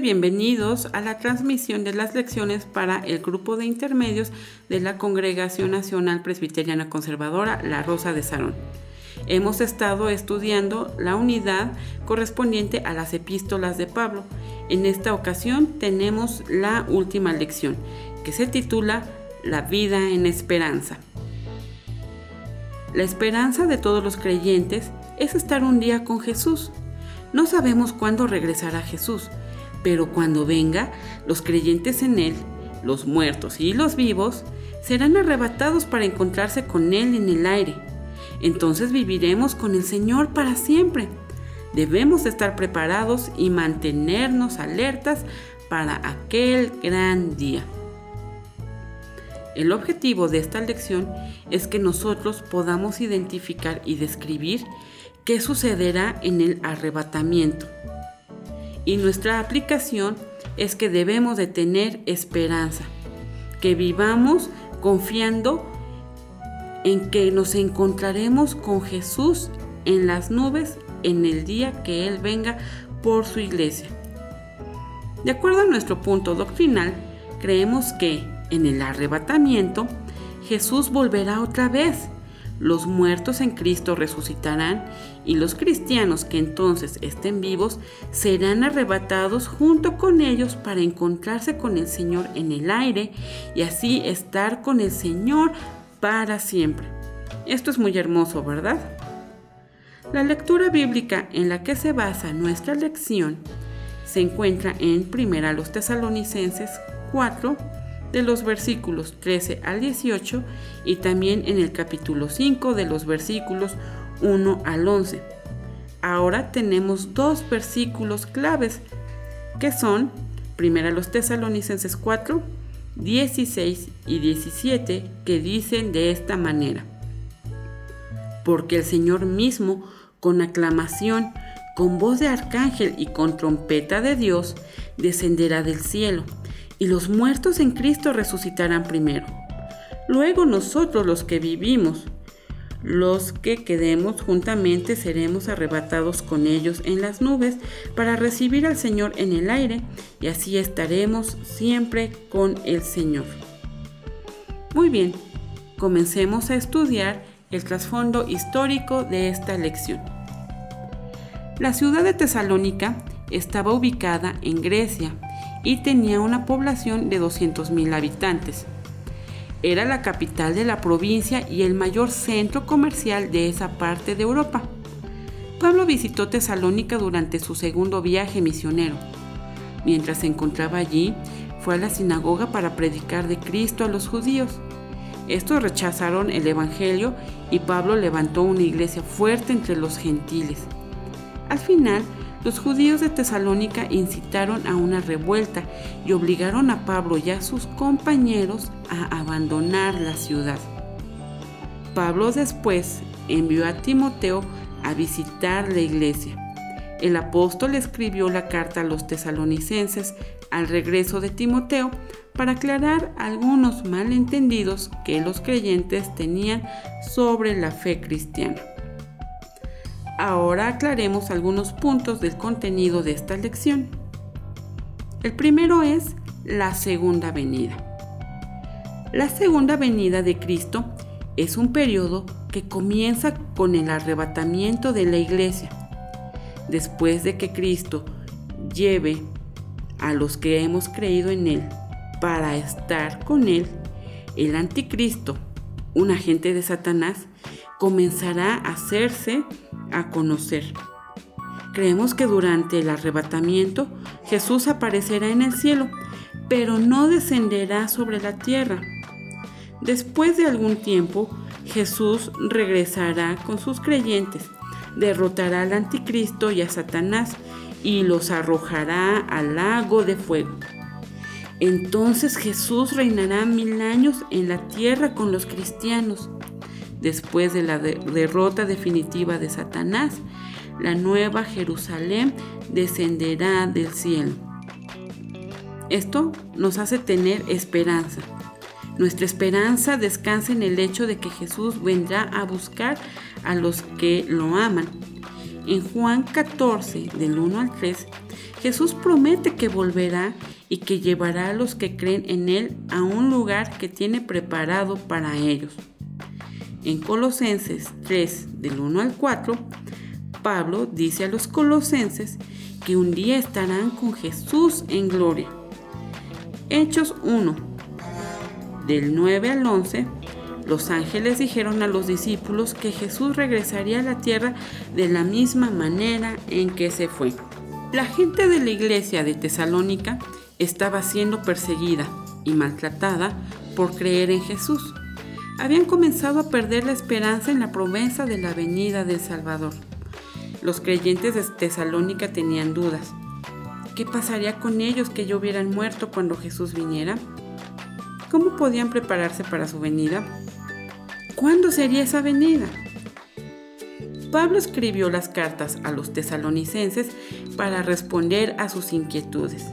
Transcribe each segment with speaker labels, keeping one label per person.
Speaker 1: Bienvenidos a la transmisión de las lecciones para el grupo de intermedios de la Congregación Nacional Presbiteriana Conservadora La Rosa de Sarón. Hemos estado estudiando la unidad correspondiente a las epístolas de Pablo. En esta ocasión tenemos la última lección, que se titula La vida en esperanza. La esperanza de todos los creyentes es estar un día con Jesús no sabemos cuándo regresará Jesús, pero cuando venga, los creyentes en Él, los muertos y los vivos, serán arrebatados para encontrarse con Él en el aire. Entonces viviremos con el Señor para siempre. Debemos estar preparados y mantenernos alertas para aquel gran día. El objetivo de esta lección es que nosotros podamos identificar y describir qué sucederá en el arrebatamiento. Y nuestra aplicación es que debemos de tener esperanza, que vivamos confiando en que nos encontraremos con Jesús en las nubes en el día que Él venga por su iglesia. De acuerdo a nuestro punto doctrinal, creemos que en el arrebatamiento Jesús volverá otra vez los muertos en Cristo resucitarán y los cristianos que entonces estén vivos serán arrebatados junto con ellos para encontrarse con el Señor en el aire y así estar con el Señor para siempre. Esto es muy hermoso, ¿verdad? La lectura bíblica en la que se basa nuestra lección se encuentra en 1 los Tesalonicenses 4, de los versículos 13 al 18 y también en el capítulo 5 de los versículos 1 al 11. Ahora tenemos dos versículos claves que son 1 los Tesalonicenses 4, 16 y 17 que dicen de esta manera. Porque el Señor mismo, con aclamación, con voz de arcángel y con trompeta de Dios, descenderá del cielo y los muertos en Cristo resucitarán primero. Luego nosotros los que vivimos, los que quedemos juntamente seremos arrebatados con ellos en las nubes para recibir al Señor en el aire y así estaremos siempre con el Señor. Muy bien, comencemos a estudiar el trasfondo histórico de esta lección. La ciudad de Tesalónica estaba ubicada en Grecia y tenía una población de 200.000 habitantes. Era la capital de la provincia y el mayor centro comercial de esa parte de Europa. Pablo visitó Tesalónica durante su segundo viaje misionero. Mientras se encontraba allí, fue a la sinagoga para predicar de Cristo a los judíos. Estos rechazaron el Evangelio y Pablo levantó una iglesia fuerte entre los gentiles. Al final, los judíos de Tesalónica incitaron a una revuelta y obligaron a Pablo y a sus compañeros a abandonar la ciudad. Pablo después envió a Timoteo a visitar la iglesia. El apóstol escribió la carta a los tesalonicenses al regreso de Timoteo para aclarar algunos malentendidos que los creyentes tenían sobre la fe cristiana. Ahora aclaremos algunos puntos del contenido de esta lección. El primero es la segunda venida. La segunda venida de Cristo es un periodo que comienza con el arrebatamiento de la iglesia. Después de que Cristo lleve a los que hemos creído en Él para estar con Él, el anticristo, un agente de Satanás, comenzará a hacerse a conocer. Creemos que durante el arrebatamiento Jesús aparecerá en el cielo, pero no descenderá sobre la tierra. Después de algún tiempo, Jesús regresará con sus creyentes, derrotará al anticristo y a Satanás y los arrojará al lago de fuego. Entonces Jesús reinará mil años en la tierra con los cristianos. Después de la derrota definitiva de Satanás, la nueva Jerusalén descenderá del cielo. Esto nos hace tener esperanza. Nuestra esperanza descansa en el hecho de que Jesús vendrá a buscar a los que lo aman. En Juan 14, del 1 al 3, Jesús promete que volverá y que llevará a los que creen en Él a un lugar que tiene preparado para ellos. En Colosenses 3, del 1 al 4, Pablo dice a los colosenses que un día estarán con Jesús en gloria. Hechos 1, del 9 al 11, los ángeles dijeron a los discípulos que Jesús regresaría a la tierra de la misma manera en que se fue. La gente de la iglesia de Tesalónica estaba siendo perseguida y maltratada por creer en Jesús. Habían comenzado a perder la esperanza en la promesa de la venida del Salvador. Los creyentes de Tesalónica tenían dudas. ¿Qué pasaría con ellos que ya hubieran muerto cuando Jesús viniera? ¿Cómo podían prepararse para su venida? ¿Cuándo sería esa venida? Pablo escribió las cartas a los tesalonicenses para responder a sus inquietudes.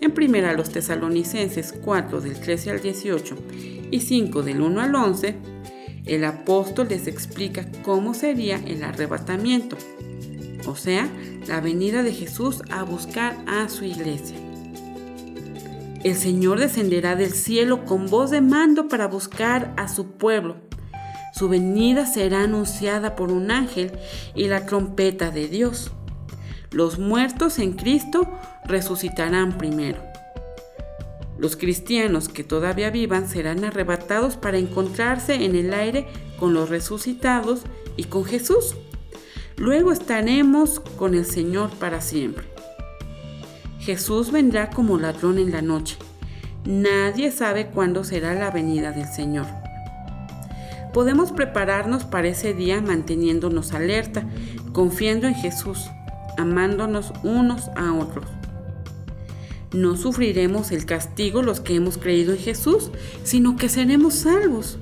Speaker 1: En primera los tesalonicenses 4 del 13 al 18 y 5 del 1 al 11, el apóstol les explica cómo sería el arrebatamiento, o sea, la venida de Jesús a buscar a su iglesia. El Señor descenderá del cielo con voz de mando para buscar a su pueblo su venida será anunciada por un ángel y la trompeta de Dios. Los muertos en Cristo resucitarán primero. Los cristianos que todavía vivan serán arrebatados para encontrarse en el aire con los resucitados y con Jesús. Luego estaremos con el Señor para siempre. Jesús vendrá como ladrón en la noche. Nadie sabe cuándo será la venida del Señor. Podemos prepararnos para ese día manteniéndonos alerta, confiando en Jesús, amándonos unos a otros. No sufriremos el castigo los que hemos creído en Jesús, sino que seremos salvos.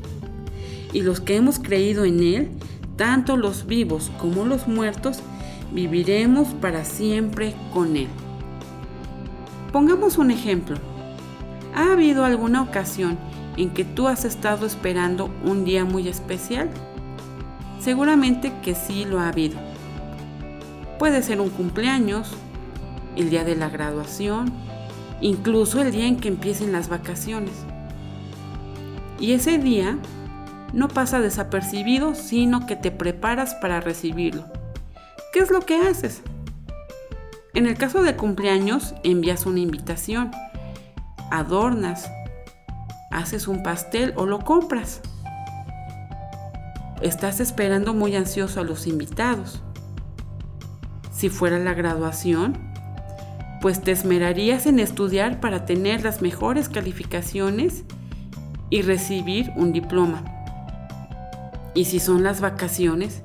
Speaker 1: Y los que hemos creído en Él, tanto los vivos como los muertos, viviremos para siempre con Él. Pongamos un ejemplo. ¿Ha habido alguna ocasión en que tú has estado esperando un día muy especial? Seguramente que sí lo ha habido. Puede ser un cumpleaños, el día de la graduación, incluso el día en que empiecen las vacaciones. Y ese día no pasa desapercibido, sino que te preparas para recibirlo. ¿Qué es lo que haces? En el caso de cumpleaños, envías una invitación, adornas, haces un pastel o lo compras. Estás esperando muy ansioso a los invitados. Si fuera la graduación, pues te esmerarías en estudiar para tener las mejores calificaciones y recibir un diploma. Y si son las vacaciones,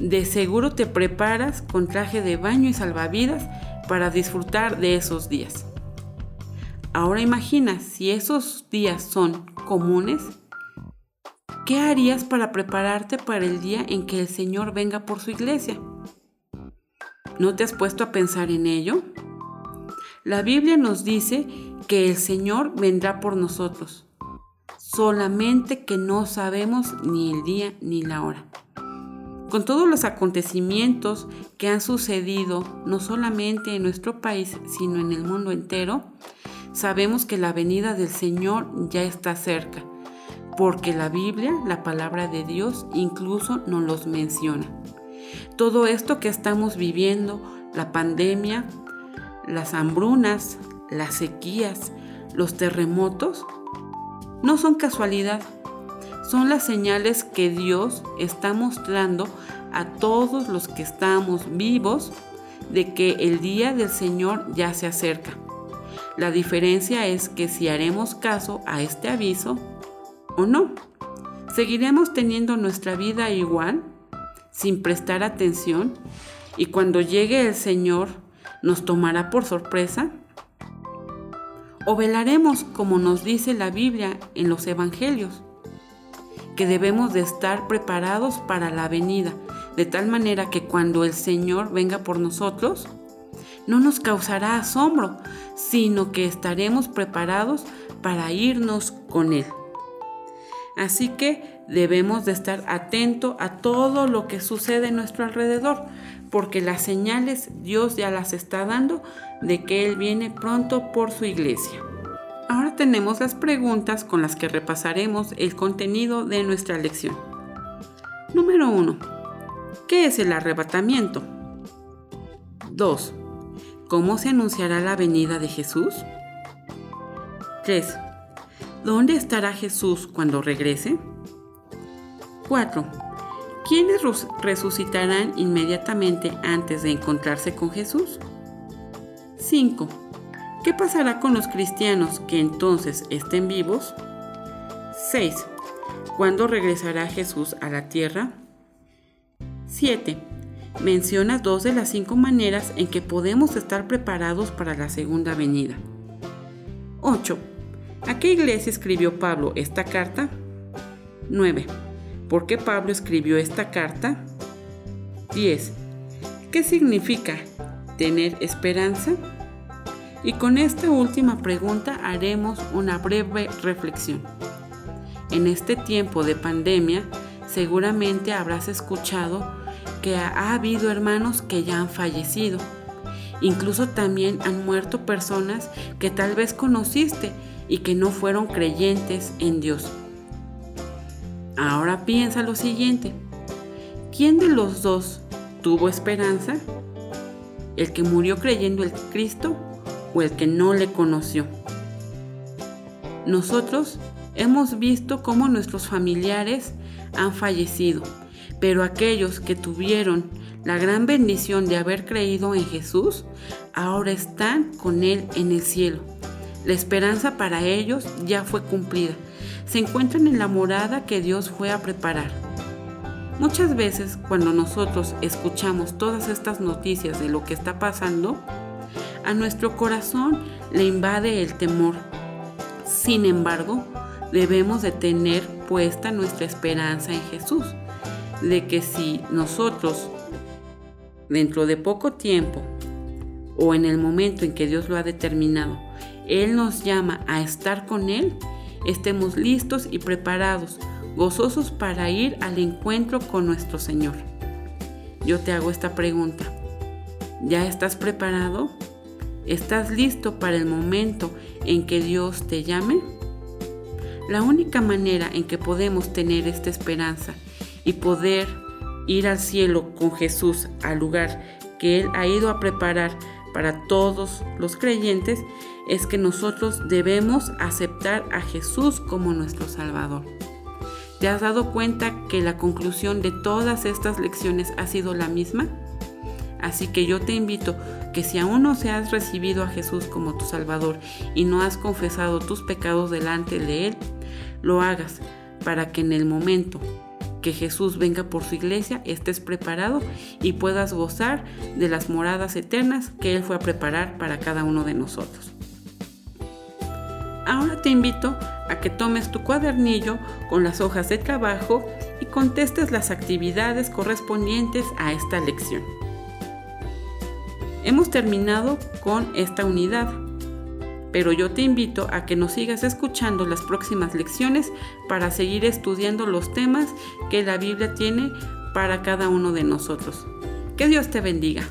Speaker 1: de seguro te preparas con traje de baño y salvavidas para disfrutar de esos días. Ahora imagina, si esos días son comunes, ¿qué harías para prepararte para el día en que el Señor venga por su iglesia? ¿No te has puesto a pensar en ello? La Biblia nos dice que el Señor vendrá por nosotros, solamente que no sabemos ni el día ni la hora. Con todos los acontecimientos que han sucedido, no solamente en nuestro país, sino en el mundo entero, sabemos que la venida del Señor ya está cerca, porque la Biblia, la palabra de Dios, incluso nos los menciona. Todo esto que estamos viviendo, la pandemia, las hambrunas, las sequías, los terremotos, no son casualidad, son las señales que Dios está mostrando a todos los que estamos vivos de que el día del Señor ya se acerca. La diferencia es que si haremos caso a este aviso o no. ¿Seguiremos teniendo nuestra vida igual, sin prestar atención, y cuando llegue el Señor nos tomará por sorpresa? ¿O velaremos como nos dice la Biblia en los Evangelios? Que debemos de estar preparados para la venida, de tal manera que cuando el Señor venga por nosotros, no nos causará asombro, sino que estaremos preparados para irnos con Él. Así que debemos de estar atento a todo lo que sucede en nuestro alrededor, porque las señales Dios ya las está dando de que Él viene pronto por su iglesia. Ahora tenemos las preguntas con las que repasaremos el contenido de nuestra lección. Número 1. ¿Qué es el arrebatamiento? 2. ¿Cómo se anunciará la venida de Jesús? 3. ¿Dónde estará Jesús cuando regrese? 4. ¿Quiénes resucitarán inmediatamente antes de encontrarse con Jesús? 5. ¿Qué pasará con los cristianos que entonces estén vivos? 6. ¿Cuándo regresará Jesús a la tierra? 7. Menciona dos de las cinco maneras en que podemos estar preparados para la segunda venida. 8. ¿A qué iglesia escribió Pablo esta carta? 9. ¿Por qué Pablo escribió esta carta? 10. ¿Qué significa tener esperanza? Y con esta última pregunta haremos una breve reflexión. En este tiempo de pandemia, seguramente habrás escuchado que ha habido hermanos que ya han fallecido. Incluso también han muerto personas que tal vez conociste y que no fueron creyentes en Dios. Ahora piensa lo siguiente. ¿Quién de los dos tuvo esperanza? ¿El que murió creyendo en Cristo o el que no le conoció. Nosotros hemos visto cómo nuestros familiares han fallecido, pero aquellos que tuvieron la gran bendición de haber creído en Jesús, ahora están con Él en el cielo. La esperanza para ellos ya fue cumplida. Se encuentran en la morada que Dios fue a preparar. Muchas veces cuando nosotros escuchamos todas estas noticias de lo que está pasando, a nuestro corazón le invade el temor. Sin embargo, debemos de tener puesta nuestra esperanza en Jesús, de que si nosotros dentro de poco tiempo o en el momento en que Dios lo ha determinado, Él nos llama a estar con Él, estemos listos y preparados, gozosos para ir al encuentro con nuestro Señor. Yo te hago esta pregunta. ¿Ya estás preparado? ¿Estás listo para el momento en que Dios te llame? La única manera en que podemos tener esta esperanza y poder ir al cielo con Jesús al lugar que Él ha ido a preparar para todos los creyentes es que nosotros debemos aceptar a Jesús como nuestro Salvador. ¿Te has dado cuenta que la conclusión de todas estas lecciones ha sido la misma? Así que yo te invito que si aún no se has recibido a Jesús como tu Salvador y no has confesado tus pecados delante de Él, lo hagas para que en el momento que Jesús venga por su iglesia estés preparado y puedas gozar de las moradas eternas que Él fue a preparar para cada uno de nosotros. Ahora te invito a que tomes tu cuadernillo con las hojas de trabajo y contestes las actividades correspondientes a esta lección. Hemos terminado con esta unidad, pero yo te invito a que nos sigas escuchando las próximas lecciones para seguir estudiando los temas que la Biblia tiene para cada uno de nosotros. Que Dios te bendiga.